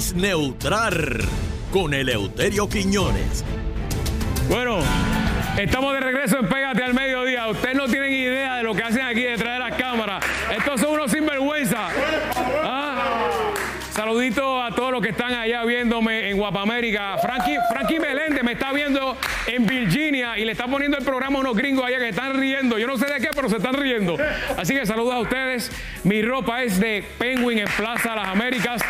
análisis neutral con Eleuterio Quiñones. Bueno, estamos de regreso en Pégate al Mediodía. Ustedes no tienen idea de lo que hacen aquí detrás de las cámaras. Estos son unos sinvergüenza. ¿Ah? Saludito a todos los que están allá viéndome en Guapamérica. Frankie, Frankie Meléndez me está viendo en Virginia y le está poniendo el programa a unos gringos allá que están riendo. Yo no sé de qué, pero se están riendo. Así que saludos a ustedes. Mi ropa es de Penguin en Plaza Las Américas.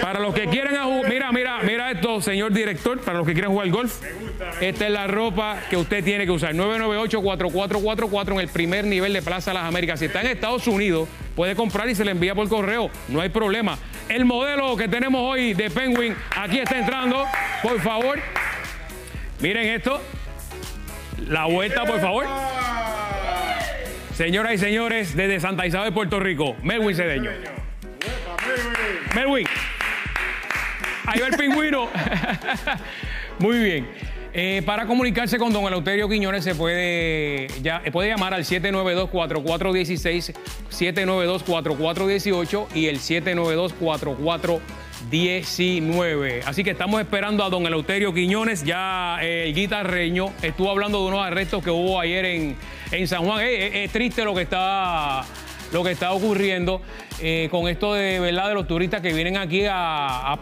Para los que quieran jugar, mira, mira, mira esto, señor director, para los que quieran jugar golf. Esta es la ropa que usted tiene que usar. 998-4444 en el primer nivel de Plaza Las Américas. Si está en Estados Unidos, puede comprar y se le envía por correo. No hay problema. El modelo que tenemos hoy de Penguin, aquí está entrando. Por favor. Miren esto. La vuelta, por favor. Señoras y señores, desde Santa Isabel, Puerto Rico, Melwin Cedeño. Melwin. Ahí va el pingüino. Muy bien. Eh, para comunicarse con don Eleuterio Quiñones se puede, ya, puede llamar al 792-4416, 792-4418 y el 792-4419. Así que estamos esperando a don Eleuterio Quiñones. Ya eh, el guitarreño estuvo hablando de unos arrestos que hubo ayer en, en San Juan. Eh, es triste lo que está lo que está ocurriendo eh, con esto de verdad de los turistas que vienen aquí a,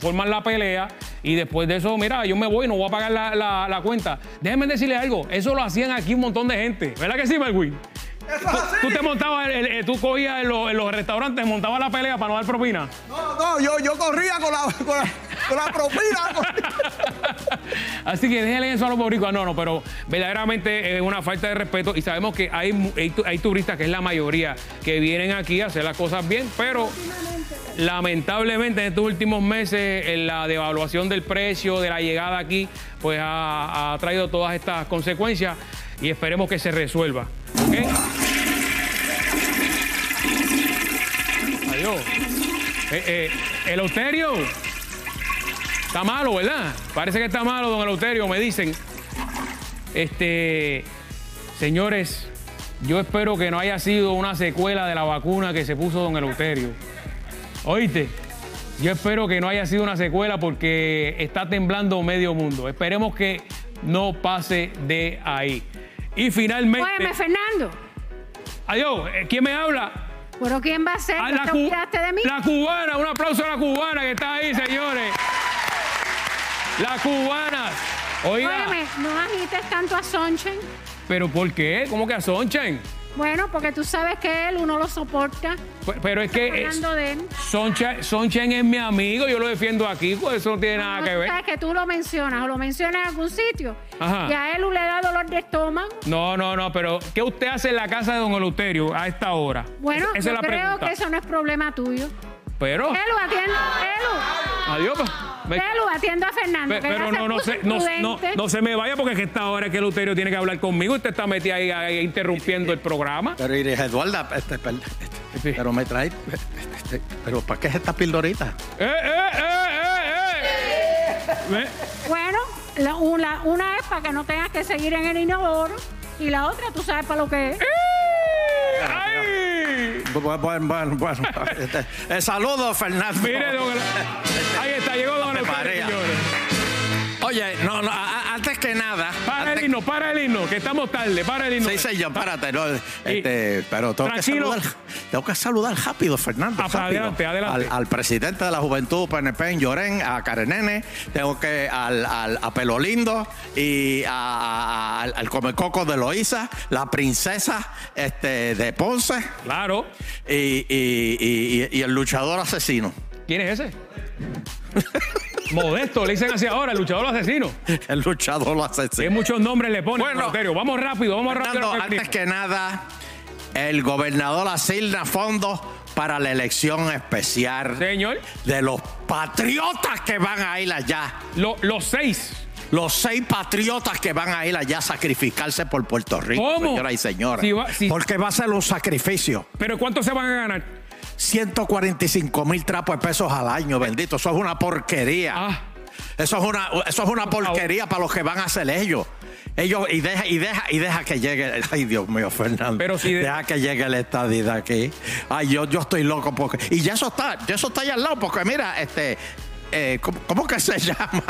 formar la pelea y después de eso, mira, yo me voy, no voy a pagar la, cuenta. Déjenme decirle algo, eso lo hacían aquí un montón de gente, ¿verdad que sí, Melwin? Tú, te montabas, tú cogías en los, restaurantes, montabas la pelea para no dar propina. No, no, yo, yo corría con la, con la, propina. Así que déjenle eso a los boricuas. No, no, pero verdaderamente es una falta de respeto y sabemos que hay, hay, turistas, que es la mayoría, que vienen aquí a hacer las cosas bien, pero lamentablemente en estos últimos meses la devaluación del precio, de la llegada aquí, pues ha, traído todas estas consecuencias y esperemos que se resuelva. Adiós. Eh, eh, Eleuterio. Está malo, ¿verdad? Parece que está malo, don Eleuterio, me dicen. Este, señores, yo espero que no haya sido una secuela de la vacuna que se puso don Eleuterio. Oíste, yo espero que no haya sido una secuela porque está temblando medio mundo. Esperemos que no pase de ahí. Y finalmente. Óyeme, Fernando. Adiós, eh, ¿quién me habla? ¿Pero quién va a ser? Ah, la, de mí? la cubana, un aplauso a la cubana que está ahí, señores. La cubana. Oiga. Óyeme, no agites tanto a Sonchen. ¿Pero por qué? ¿Cómo que a Sonchen? Bueno, porque tú sabes que él uno lo soporta. Pero es que Sonchen, es mi amigo, yo lo defiendo aquí, pues eso no tiene nada que ver. Sabes que tú lo mencionas o lo mencionas en algún sitio y a él le da dolor de estómago. No, no, no, pero ¿qué usted hace en la casa de don Eleuterio a esta hora? Bueno, yo creo que eso no es problema tuyo. Pero. Elu, atiende. Elu. Adiós. Me... Atiendo a Fernando. pero no, no, se, no, no, no, se me vaya porque es que esta hora que el Luterio tiene que hablar conmigo. Usted está metido ahí, interrumpiendo el programa. Pero Eduarda, este, este, pero me trae. Este, pero ¿para qué es esta pildorita? ¡Eh, eh, eh, eh! eh. Bueno, una, una es para que no tengas que seguir en el inodoro y la otra, tú sabes para lo que es. ¡Ay! Bueno, bueno, bueno. Este, eh, saludos, Fernando. Mire, don, ahí está, llegó Oye, no, no, antes que nada. Para el himno, para el himno, que estamos tarde, para el himno. Sí, yo, párate, no, este, pero tengo que, saludar, tengo que saludar rápido, Fernando. Ah, pues adelante, adelante. Al, presidente de la Juventud PNP en Llorén, a Karenene, tengo que al, al a Pelo Lindo y a, al Comecoco de Loíza, la princesa este, de Ponce. Claro. Y, y, y, y el luchador asesino. ¿Quién es ese? Modesto, le dicen así ahora, el luchador asesino. El luchador asesino. Que muchos nombres le ponen. Bueno, vamos rápido, vamos rápido. Antes que nada, el gobernador asigna fondos para la elección especial Señor. de los patriotas que van a ir allá. los seis. Los seis patriotas que van a ir allá a sacrificarse por Puerto Rico, ¿Cómo? señoras y señores. Porque va a ser un sacrificio. ¿Pero cuánto se van a ganar? 145 mil trapos de pesos al año, bendito. Eso es una porquería. Ah. Eso es una, eso es una porquería para los que van a hacer ellos. Ellos, y deja, y deja, y deja que llegue. Ay, Dios mío, Fernando. Pero si de- deja que llegue el estadía aquí. Ay, yo, yo estoy loco porque. Y ya eso está, ya eso está ahí al lado, porque mira, este. eh, ¿cómo, cómo que se llama?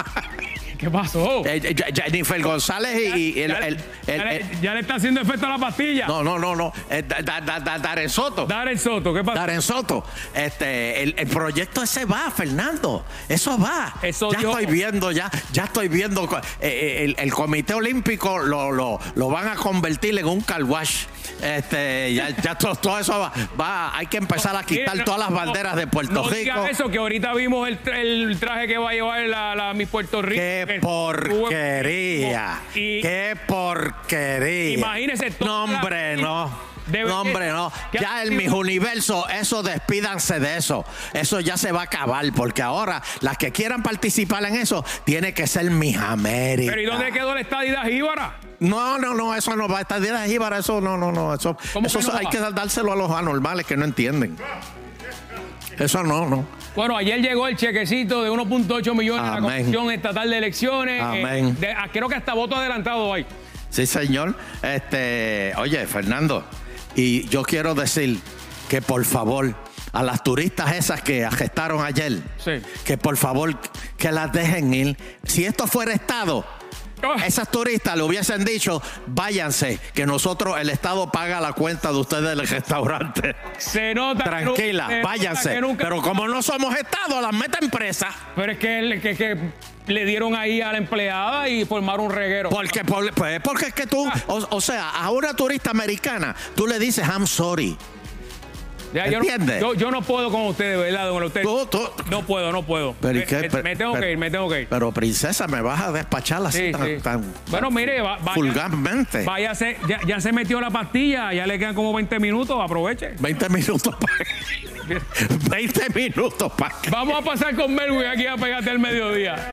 ¿Qué pasó? Eh, eh, Jennifer González y, y el, ya, el- el- ya le, el- ya le está haciendo efecto a la pastilla. No, no, no, no. eh, Da- da- da- da- Darren Soto. Darren Soto, ¿qué pasó? Darren Soto. Este, el, el proyecto ese va, Fernando. Eso va. Eso ya estoy viendo, ya, ya estoy viendo. co- eh, eh, el, el Comité Olímpico lo, lo, lo van a convertir en un car wash. Este, ya, ya todo, todo eso va, va- Hay que empezar a quitar Mira, todas las no, banderas de Puerto no Rico. diga eso, que ahorita vimos el, tra- el traje que va a llevar la, la mi Puerto Rico. ¡Qué que porquería! y- ¡Qué porquería! Imagínese toda No, hombre, no. Debe- no, hombre, no. Ya en mis universos, eso despídanse de eso. Eso ya se va a acabar, porque ahora las que quieran participar en eso, tiene que ser mis Américas. Pero ¿y dónde quedó la estadidad jíbara? No, no, no, eso no va a estar bien de jíbara, eso no, no, no. Eso, ¿Cómo eso no hay va? que dárselo a los anormales que no entienden. Eso no, no. Bueno, ayer llegó el chequecito de 1.8 millones a la Amén. Comisión Estatal de Elecciones. Amén. Eh, de- ah, creo que hasta voto adelantado hay. Sí, señor. Este, oye, Fernando, y yo quiero decir que por favor, a las turistas esas que arrestaron ayer, Sí. que por favor que las dejen ir. Si esto fuera Estado. Esas turistas le hubiesen dicho, váyanse, que nosotros, el Estado paga la cuenta de ustedes del restaurante. Se nota. Tranquila, se váyanse. nunca- Pero como no somos Estado, las meten presas. Pero es que, el- que, que le dieron ahí a la empleada y formaron un reguero. Porque, por- pues, porque es que tú, o, o sea, a una turista americana, tú le dices, I'm sorry. Ya, yo, no, yo, yo no puedo con ustedes, ¿verdad, don Eleuterio? Tú- tú- No puedo, no puedo. Pero, ¿y me, qué? me- me tengo pero- que ir, me tengo que ir. Pero, princesa, me vas a despachar así Sí, tan, sí. tan- Bueno, mire, va- vaya- vulgarmente. Váyase, ya, ya se metió la pastilla, ya le quedan como 20 minutos, aproveche. 20 minutos para 20 minutos para Vamos a pasar con Melwin aquí a pegarte al mediodía.